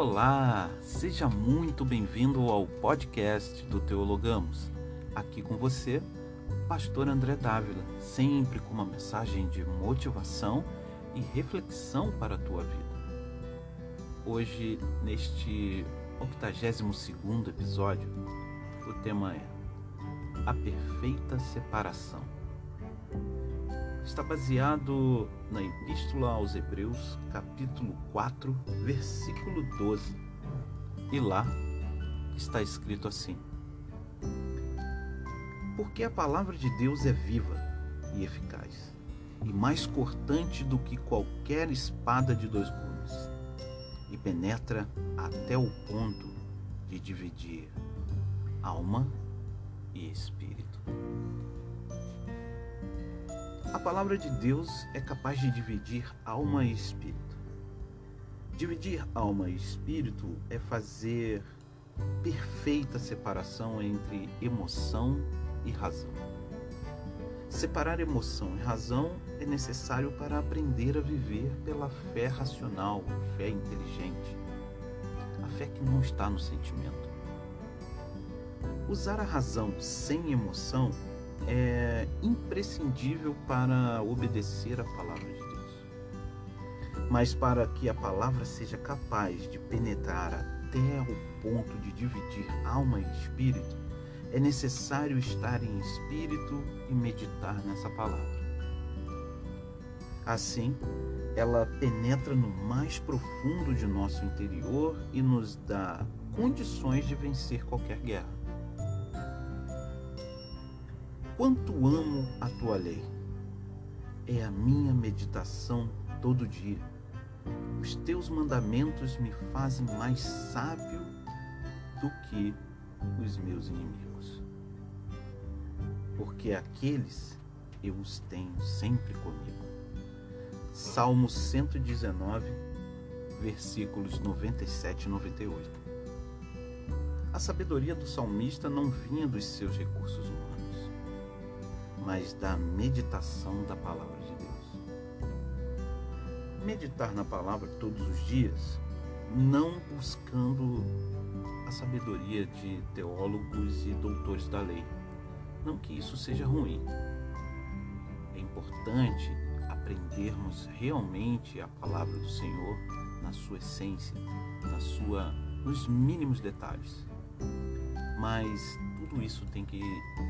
Olá, seja muito bem-vindo ao podcast do Teologamos. Aqui com você, Pastor André Dávila, sempre com uma mensagem de motivação e reflexão para a tua vida. Hoje, neste 82 episódio, o tema é A Perfeita Separação está baseado na Epístola aos Hebreus, capítulo 4, versículo 12. E lá está escrito assim: Porque a palavra de Deus é viva e eficaz, e mais cortante do que qualquer espada de dois gumes, e penetra até o ponto de dividir alma e espírito a palavra de Deus é capaz de dividir alma e espírito. Dividir alma e espírito é fazer perfeita separação entre emoção e razão. Separar emoção e razão é necessário para aprender a viver pela fé racional, fé inteligente, a fé que não está no sentimento. Usar a razão sem emoção é imprescindível para obedecer a palavra de Deus. Mas para que a palavra seja capaz de penetrar até o ponto de dividir alma e espírito, é necessário estar em espírito e meditar nessa palavra. Assim, ela penetra no mais profundo de nosso interior e nos dá condições de vencer qualquer guerra. Quanto amo a tua lei. É a minha meditação todo dia. Os teus mandamentos me fazem mais sábio do que os meus inimigos. Porque aqueles eu os tenho sempre comigo. Salmo 119, versículos 97 e 98. A sabedoria do salmista não vinha dos seus recursos humanos mas da meditação da palavra de Deus. Meditar na palavra todos os dias, não buscando a sabedoria de teólogos e doutores da lei. Não que isso seja ruim. É importante aprendermos realmente a palavra do Senhor na sua essência, na sua nos mínimos detalhes. Mas tudo isso tem que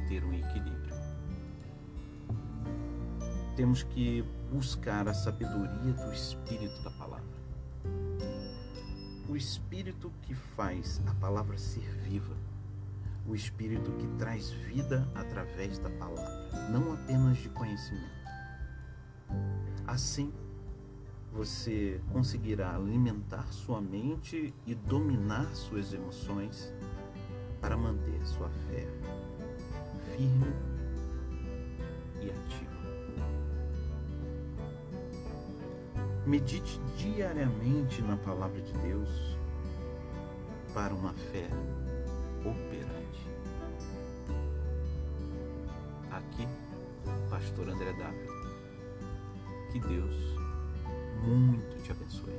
ter um equilíbrio temos que buscar a sabedoria do Espírito da palavra. O Espírito que faz a palavra ser viva, o Espírito que traz vida através da palavra, não apenas de conhecimento. Assim, você conseguirá alimentar sua mente e dominar suas emoções para manter sua fé firme e ativa. Medite diariamente na palavra de Deus para uma fé operante. Aqui, Pastor André Dávila. Que Deus muito te abençoe.